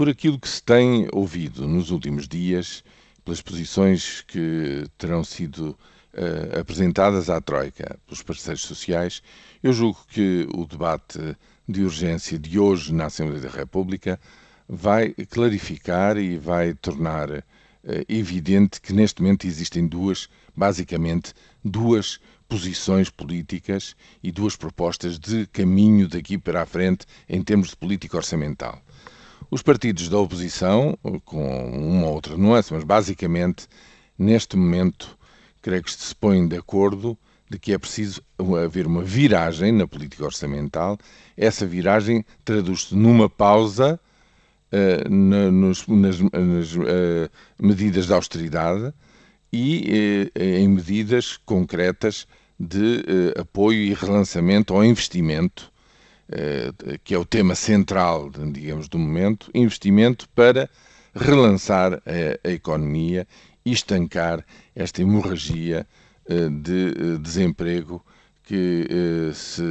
por aquilo que se tem ouvido nos últimos dias, pelas posições que terão sido uh, apresentadas à Troika pelos parceiros sociais, eu julgo que o debate de urgência de hoje na Assembleia da República vai clarificar e vai tornar uh, evidente que neste momento existem duas, basicamente, duas posições políticas e duas propostas de caminho daqui para a frente em termos de política orçamental. Os partidos da oposição, com uma ou outra nuance, mas basicamente, neste momento, creio que se põem de acordo de que é preciso haver uma viragem na política orçamental. Essa viragem traduz-se numa pausa uh, na, nos, nas, nas uh, medidas de austeridade e uh, em medidas concretas de apoio e relançamento ao investimento que é o tema central, digamos, do momento, investimento para relançar a, a economia e estancar esta hemorragia eh, de eh, desemprego que se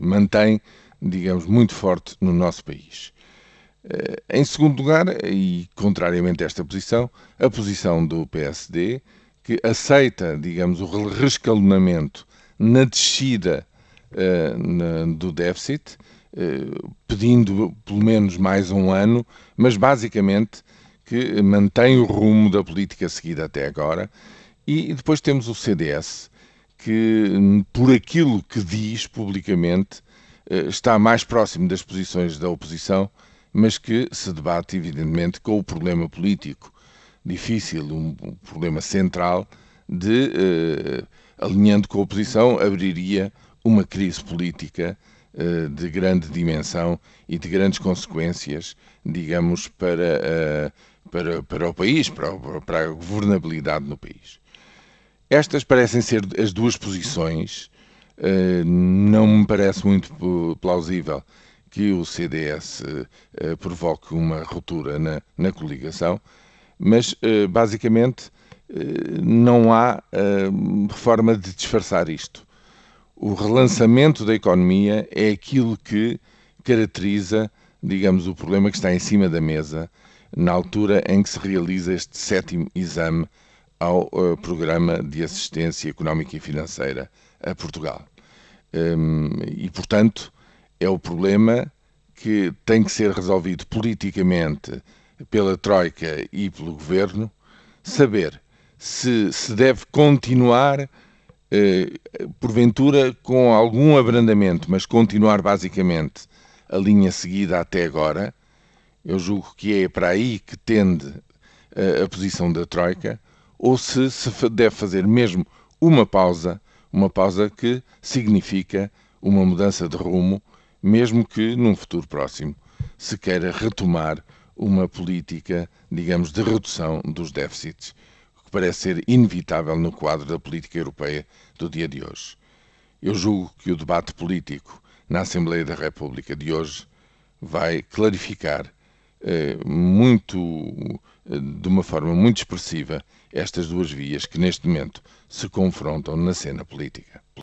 mantém, digamos, muito forte no nosso país. Em segundo lugar, e contrariamente a esta posição, a posição do PSD, que aceita, digamos, o rescalonamento na descida na, do déficit, uh, pedindo pelo menos mais um ano, mas basicamente que mantém o rumo da política seguida até agora. E depois temos o CDS, que, por aquilo que diz publicamente, uh, está mais próximo das posições da oposição, mas que se debate, evidentemente, com o problema político difícil, um, problema central de, alinhando com a oposição, abriria uma crise política uh, de grande dimensão e de grandes consequências, digamos, para, uh, para, para o país, para, para a governabilidade no país. Estas parecem ser as duas posições. Uh, não me parece muito plausível que o CDS provoque uma ruptura na, na coligação, mas basicamente não há forma de disfarçar isto o relançamento da economia é aquilo que caracteriza, digamos, o problema que está em cima da mesa na altura em que se realiza este sétimo exame ao uh, Programa de Assistência Económica e Financeira a Portugal. Um, e, portanto, é o problema que tem que ser resolvido politicamente pela Troika e pelo Governo, saber se se deve continuar porventura com algum abrandamento, mas continuar basicamente a linha seguida até agora, eu julgo que é para aí que tende a, a posição da Troika, ou se se deve fazer mesmo uma pausa, uma pausa que significa uma mudança de rumo, mesmo que num futuro próximo se queira retomar uma política, digamos, de redução dos déficits parece ser inevitável no quadro da política europeia do dia de hoje. Eu julgo que o debate político na Assembleia da República de hoje vai clarificar eh, muito, eh, de uma forma muito expressiva, estas duas vias que neste momento se confrontam na cena política.